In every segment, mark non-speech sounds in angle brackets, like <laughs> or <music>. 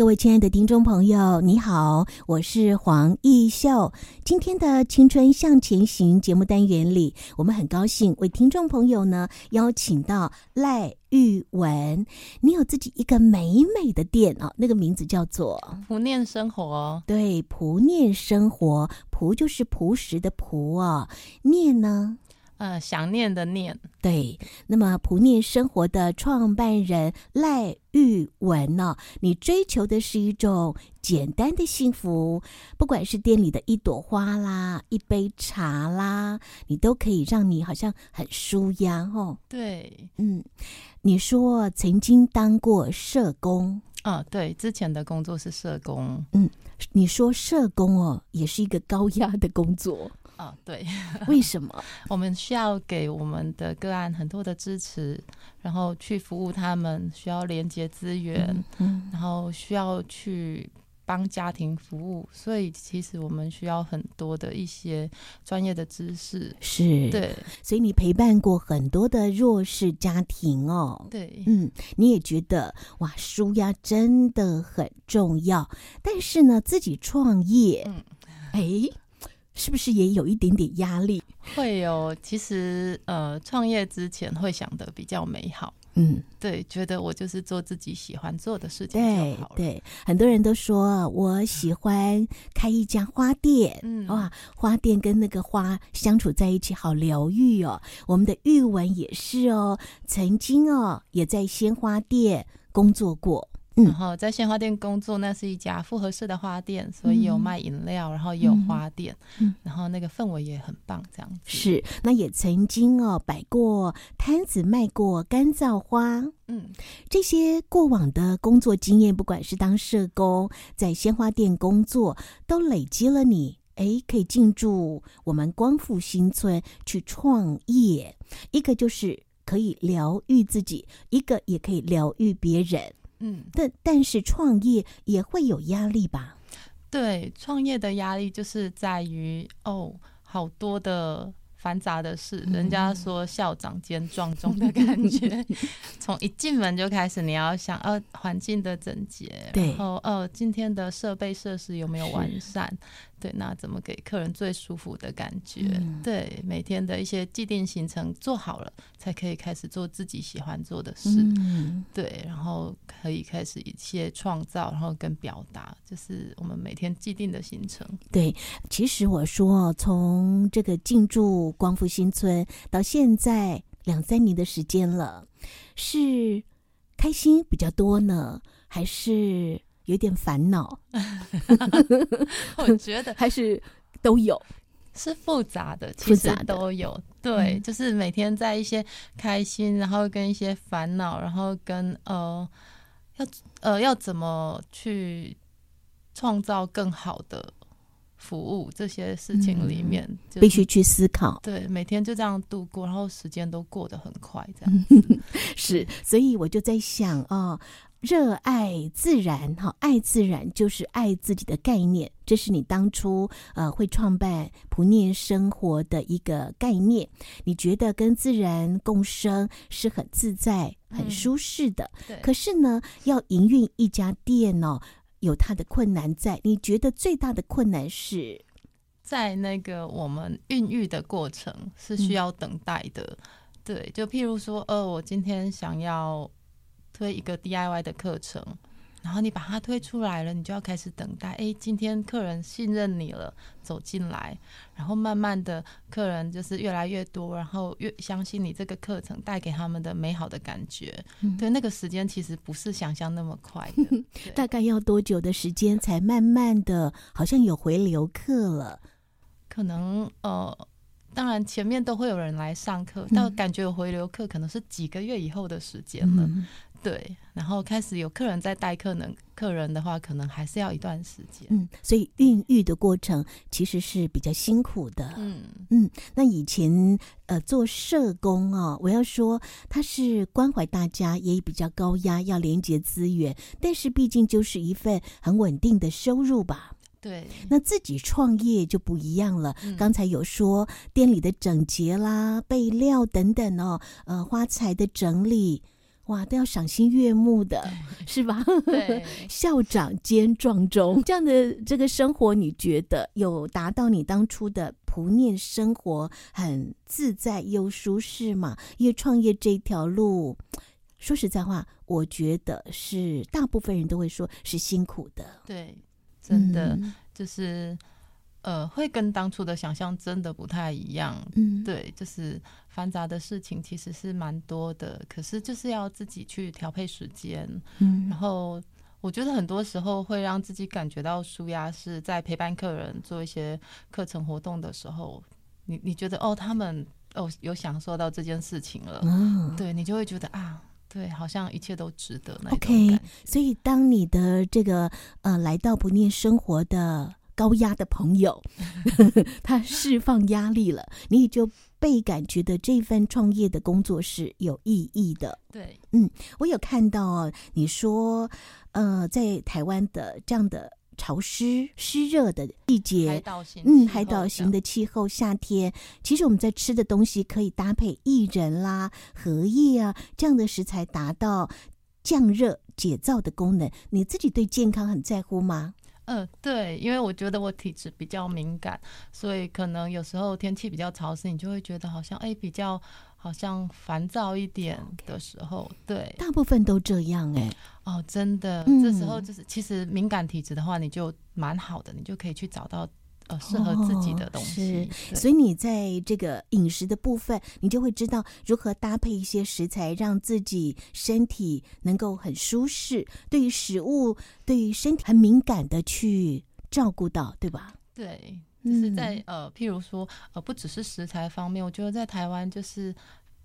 各位亲爱的听众朋友，你好，我是黄奕秀。今天的《青春向前行》节目单元里，我们很高兴为听众朋友呢邀请到赖玉文。你有自己一个美美的店啊，那个名字叫做朴念生活。对，朴念生活，朴就是朴实的朴啊，念呢？呃，想念的念，对。那么，普念生活的创办人赖玉文呢、哦？你追求的是一种简单的幸福，不管是店里的一朵花啦，一杯茶啦，你都可以让你好像很舒压哦。对，嗯，你说曾经当过社工，啊，对，之前的工作是社工，嗯，你说社工哦，也是一个高压的工作。哦，对，为什么？<laughs> 我们需要给我们的个案很多的支持，然后去服务他们，需要连接资源，嗯，嗯，然后需要去帮家庭服务，所以其实我们需要很多的一些专业的知识。是，对，所以你陪伴过很多的弱势家庭哦。对，嗯，你也觉得哇，舒压真的很重要，但是呢，自己创业，嗯，哎。是不是也有一点点压力？会有，其实呃，创业之前会想的比较美好，嗯，对，觉得我就是做自己喜欢做的事情对对，很多人都说我喜欢开一家花店，嗯，哇，花店跟那个花相处在一起好疗愈哦。我们的玉文也是哦，曾经哦也在鲜花店工作过。然后在鲜花店工作，那是一家复合式的花店，所以有卖饮料，然后也有花店，嗯，然后那个氛围也很棒，这样子。是，那也曾经哦摆过摊子卖过干燥花，嗯，这些过往的工作经验，不管是当社工，在鲜花店工作，都累积了你，哎，可以进驻我们光复新村去创业。一个就是可以疗愈自己，一个也可以疗愈别人。嗯，但但是创业也会有压力吧？对，创业的压力就是在于哦，好多的繁杂的事。嗯、人家说校长兼撞钟的感觉，<laughs> 从一进门就开始，你要想呃环境的整洁，然后呃今天的设备设施有没有完善？对，那怎么给客人最舒服的感觉？嗯、对，每天的一些既定行程做好了，才可以开始做自己喜欢做的事。嗯、对，然后可以开始一些创造，然后跟表达，就是我们每天既定的行程。对，其实我说，从这个进驻光复新村到现在两三年的时间了，是开心比较多呢，还是？有点烦恼，<laughs> 我觉得还是都有，是复杂的，其实都有。对，嗯、就是每天在一些开心，然后跟一些烦恼，然后跟呃，要呃要怎么去创造更好的服务这些事情里面，嗯就是、必须去思考。对，每天就这样度过，然后时间都过得很快，这样 <laughs> 子是。所以我就在想啊。哦热爱自然，哈，爱自然就是爱自己的概念。这是你当初呃会创办不念生活的一个概念。你觉得跟自然共生是很自在、很舒适的。可是呢，要营运一家店哦，有它的困难在。你觉得最大的困难是在那个我们孕育的过程是需要等待的。嗯、对，就譬如说，呃，我今天想要。推一个 DIY 的课程，然后你把它推出来了，你就要开始等待。哎，今天客人信任你了，走进来，然后慢慢的客人就是越来越多，然后越相信你这个课程带给他们的美好的感觉。嗯、对，那个时间其实不是想象那么快的。<laughs> 大概要多久的时间才慢慢的，好像有回流客了？可能呃。当然，前面都会有人来上课，但感觉有回流课可能是几个月以后的时间了。嗯、对，然后开始有客人在带客人，客人的话可能还是要一段时间。嗯，所以孕育的过程其实是比较辛苦的。嗯嗯，那以前呃做社工啊、哦，我要说他是关怀大家，也比较高压，要连接资源，但是毕竟就是一份很稳定的收入吧。对，那自己创业就不一样了。嗯、刚才有说店里的整洁啦、备料等等哦，呃，花材的整理。哇，都要赏心悦目的，是吧？对，<laughs> 校长兼壮中这样的这个生活，你觉得有达到你当初的菩念生活很自在又舒适吗？因为创业这条路，说实在话，我觉得是大部分人都会说是辛苦的。对，真的、嗯、就是。呃，会跟当初的想象真的不太一样。嗯，对，就是繁杂的事情其实是蛮多的，可是就是要自己去调配时间。嗯，然后我觉得很多时候会让自己感觉到舒压，是在陪伴客人做一些课程活动的时候，你你觉得哦，他们哦有享受到这件事情了，嗯，对，你就会觉得啊，对，好像一切都值得那。OK，所以当你的这个呃来到不念生活的。高压的朋友，<laughs> 他释放压力了，你也就倍感觉得这份创业的工作是有意义的。对，嗯，我有看到你说，呃，在台湾的这样的潮湿湿热的季节，海岛型，嗯，海岛型的气候，夏天，其实我们在吃的东西可以搭配薏仁啦、荷叶啊这样的食材，达到降热解燥的功能。你自己对健康很在乎吗？嗯，对，因为我觉得我体质比较敏感，所以可能有时候天气比较潮湿，你就会觉得好像哎，比较好像烦躁一点的时候，对，大部分都这样哎，哦，真的，嗯，这时候就是其实敏感体质的话，你就蛮好的，你就可以去找到。呃，适合自己的东西，哦、是，所以你在这个饮食的部分，你就会知道如何搭配一些食材，让自己身体能够很舒适。对于食物，对于身体很敏感的去照顾到，对吧？对，就是在、嗯、呃，譬如说，呃，不只是食材方面，我觉得在台湾就是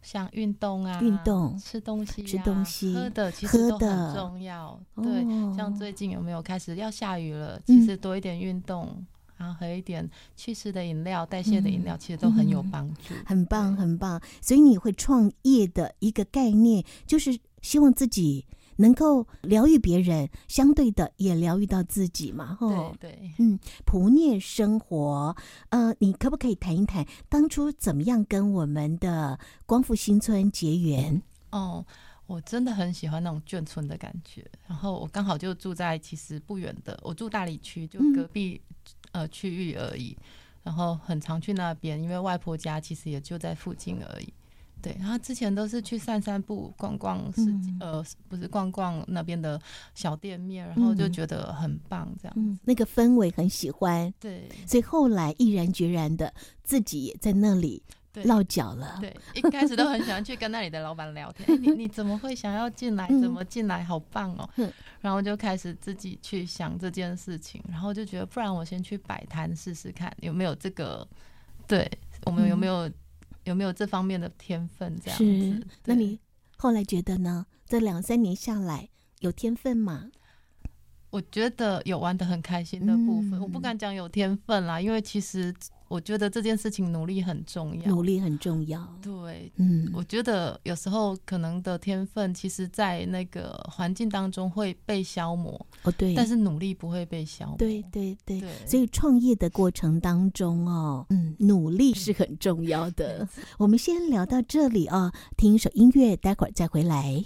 像运动啊，运动、吃东西、啊、吃东西、喝的，其实都很重要。对，哦、像最近有没有开始要下雨了？其实多一点运动。嗯然后喝一点祛湿的饮料、代谢的饮料，其实都很有帮助。很棒，很棒。所以你会创业的一个概念，就是希望自己能够疗愈别人，相对的也疗愈到自己嘛。对对，嗯，普念生活。呃，你可不可以谈一谈当初怎么样跟我们的光复新村结缘？哦，我真的很喜欢那种眷村的感觉。然后我刚好就住在其实不远的，我住大理区，就隔壁。嗯呃，区域而已，然后很常去那边，因为外婆家其实也就在附近而已。对，然后之前都是去散散步、逛逛市，嗯、呃，不是逛逛那边的小店面，然后就觉得很棒，这样、嗯，那个氛围很喜欢。对，所以后来毅然决然的自己也在那里。落脚了，对，一开始都很喜欢去跟那里的老板聊天。欸、你你怎么会想要进来？怎么进来？好棒哦！嗯、然后就开始自己去想这件事情，然后就觉得，不然我先去摆摊试试看，有没有这个？对，我们有没有、嗯、有没有这方面的天分？这样子。那你后来觉得呢？这两三年下来，有天分吗？我觉得有玩的很开心的部分，嗯、我不敢讲有天分啦，因为其实。我觉得这件事情努力很重要，努力很重要。对，嗯，我觉得有时候可能的天分，其实，在那个环境当中会被消磨。哦，对，但是努力不会被消磨。对对对，对所以创业的过程当中哦，嗯，努力是很重要的。<laughs> 嗯、我们先聊到这里哦，听一首音乐，待会儿再回来。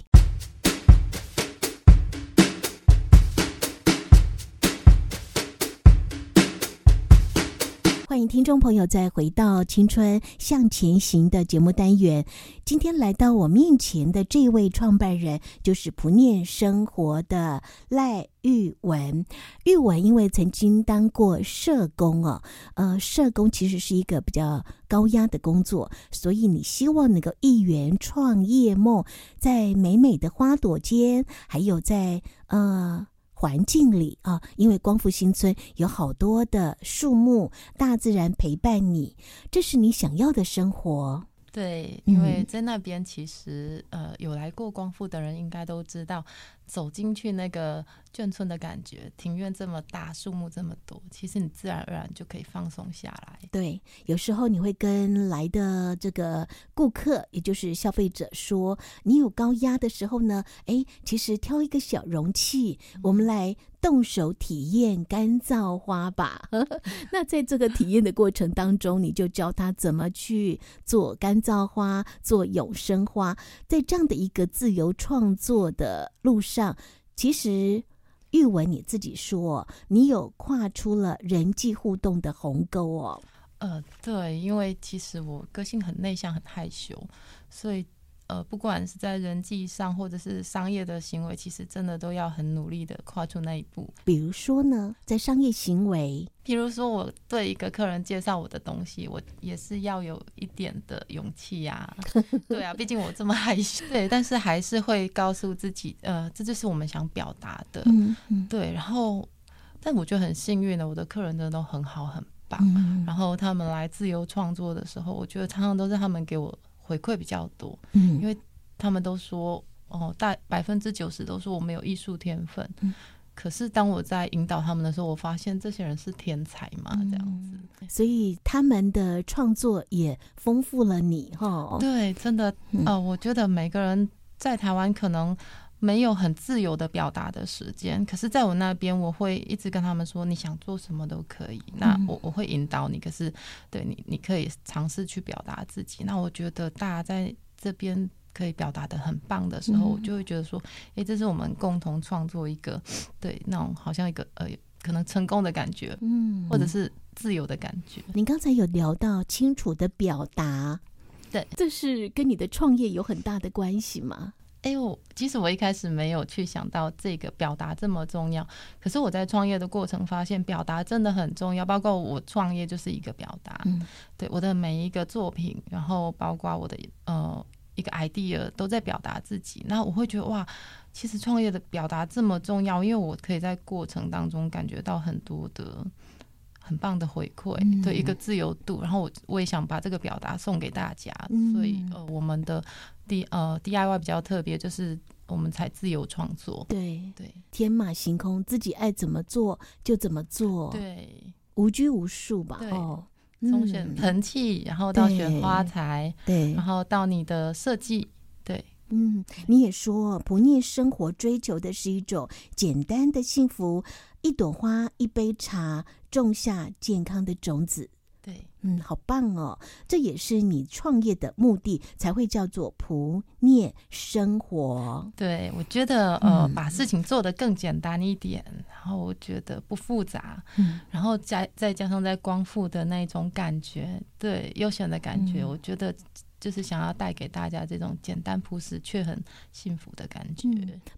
欢迎听众朋友再回到《青春向前行》的节目单元。今天来到我面前的这位创办人，就是不念生活的赖玉文。玉文因为曾经当过社工哦，呃，社工其实是一个比较高压的工作，所以你希望能够一圆创业梦，在美美的花朵间，还有在呃。环境里啊，因为光复新村有好多的树木，大自然陪伴你，这是你想要的生活。对，因为在那边其实呃有来过光复的人应该都知道，走进去那个眷村的感觉，庭院这么大，树木这么多，其实你自然而然就可以放松下来。对，有时候你会跟来的这个顾客，也就是消费者说，你有高压的时候呢，哎，其实挑一个小容器，我们来动手体验干燥花吧。<laughs> 那在这个体验的过程当中，你就教他怎么去做干燥花，做永生花，在这样的一个自由创作的路上。其实，玉文你自己说，你有跨出了人际互动的鸿沟哦。呃，对，因为其实我个性很内向、很害羞，所以。呃，不管是在人际上，或者是商业的行为，其实真的都要很努力的跨出那一步。比如说呢，在商业行为，比如说我对一个客人介绍我的东西，我也是要有一点的勇气呀。<laughs> 对啊，毕竟我这么害羞。对，但是还是会告诉自己，呃，这就是我们想表达的。嗯嗯。对，然后，但我觉得很幸运的，我的客人真的都很好，很棒。嗯。然后他们来自由创作的时候，我觉得常常都是他们给我。回馈比较多，嗯，因为他们都说，哦，大百分之九十都说我没有艺术天分，嗯，可是当我在引导他们的时候，我发现这些人是天才嘛，这样子，所以他们的创作也丰富了你，哈，对，真的，呃，我觉得每个人在台湾可能没有很自由的表达的时间，可是在我那边，我会一直跟他们说，你想做什么都可以，那我我会引导你，可是对你，你可以尝试去表达自己。那我觉得大家在这边可以表达的很棒的时候，我就会觉得说，哎，这是我们共同创作一个，对，那种好像一个呃，可能成功的感觉，嗯，或者是自由的感觉。您刚才有聊到清楚的表达，对，这是跟你的创业有很大的关系吗？哎我，其实我一开始没有去想到这个表达这么重要，可是我在创业的过程发现表达真的很重要。包括我创业就是一个表达，嗯、对我的每一个作品，然后包括我的呃一个 idea 都在表达自己。那我会觉得哇，其实创业的表达这么重要，因为我可以在过程当中感觉到很多的。很棒的回馈，对一个自由度，然后我我也想把这个表达送给大家，所以呃，我们的 D 呃 DIY 比较特别，就是我们才自由创作，对对，天马行空，自己爱怎么做就怎么做，对，无拘无束吧，哦，从选盆器，然后到选花材，对，然后到你的设计，对。嗯，你也说不腻生活追求的是一种简单的幸福，一朵花，一杯茶，种下健康的种子。对，嗯，好棒哦！这也是你创业的目的，才会叫做不腻生活。对，我觉得呃，把事情做得更简单一点，然后我觉得不复杂，嗯，然后再再加上在光复的那种感觉，对，悠闲的感觉，我觉得。就是想要带给大家这种简单朴实却很幸福的感觉。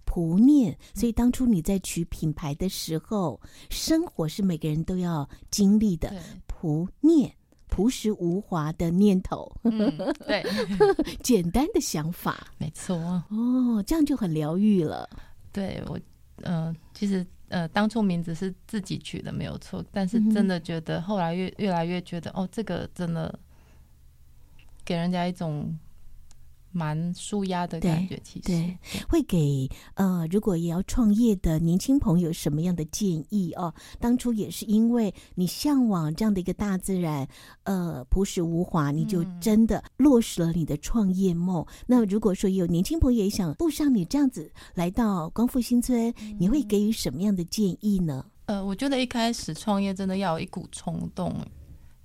朴念，所以当初你在取品牌的时候，生活是每个人都要经历的。朴念，朴实无华的念头。嗯，对，<laughs> 简单的想法，<laughs> 没错。哦，这样就很疗愈了。对我，嗯、呃，其实呃，当初名字是自己取的，没有错。但是真的觉得，后来越越来越觉得，哦，这个真的。给人家一种蛮舒压的感觉，其实对，会给呃，如果也要创业的年轻朋友什么样的建议哦？当初也是因为你向往这样的一个大自然，呃，朴实无华，你就真的落实了你的创业梦。嗯、那如果说有年轻朋友也想步上你这样子来到光复新村，你会给予什么样的建议呢？呃，我觉得一开始创业真的要有一股冲动。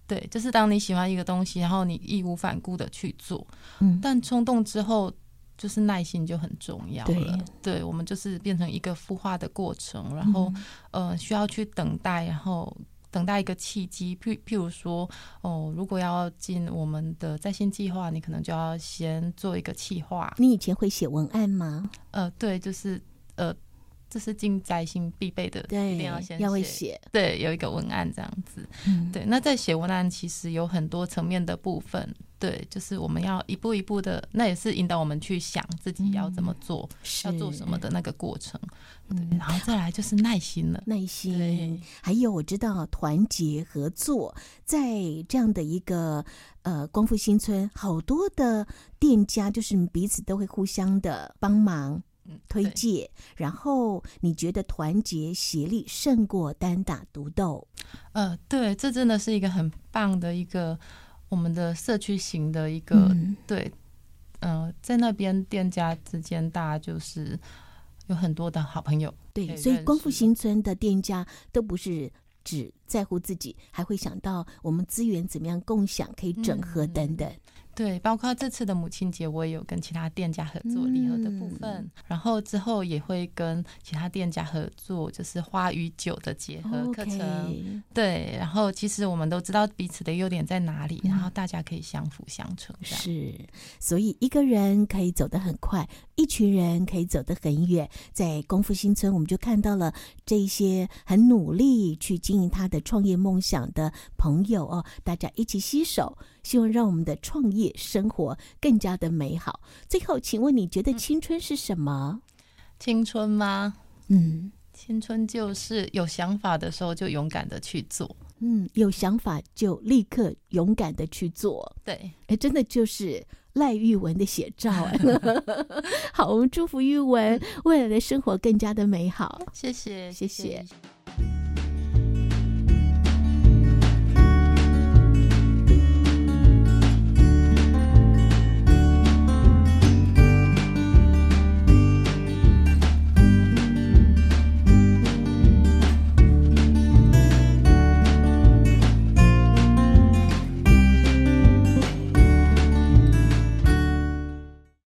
对，就是当你喜欢一个东西，然后你义无反顾的去做，嗯，但冲动之后，就是耐心就很重要了。对，对，我们就是变成一个孵化的过程，然后、嗯、呃，需要去等待，然后等待一个契机。譬譬如说，哦，如果要进我们的在线计划，你可能就要先做一个企划。你以前会写文案吗？呃，对，就是呃。这是进在心必备的，对，一定要先要会写，对，有一个文案这样子，嗯，对。那在写文案，其实有很多层面的部分，对，就是我们要一步一步的，那也是引导我们去想自己要怎么做，嗯、要做什么的那个过程。嗯，然后再来就是耐心了，耐心。还有我知道团结合作，在这样的一个呃光复新村，好多的店家就是彼此都会互相的帮忙。推介，然后你觉得团结协力胜过单打独斗？呃，对，这真的是一个很棒的一个我们的社区型的一个、嗯、对，嗯、呃，在那边店家之间，大家就是有很多的好朋友。对，所以光复新村的店家都不是只在乎自己，还会想到我们资源怎么样共享，可以整合等等。嗯对，包括这次的母亲节，我也有跟其他店家合作礼盒的部分，嗯，然后之后也会跟其他店家合作，就是花与酒的结合课程。对，然后其实我们都知道彼此的优点在哪里，嗯，然后大家可以相辅相成。是，所以一个人可以走得很快，一群人可以走得很远。在功夫新村，我们就看到了这一些很努力去经营他的创业梦想的朋友哦，大家一起携手。希望让我们的创业生活更加的美好。最后，请问你觉得青春是什么？青春吗？嗯，青春就是有想法的时候就勇敢的去做。嗯，有想法就立刻勇敢的去做。对，哎，真的就是赖玉文的写照。<laughs> 好，我们祝福玉文未来的生活更加的美好。谢谢，谢谢。谢谢。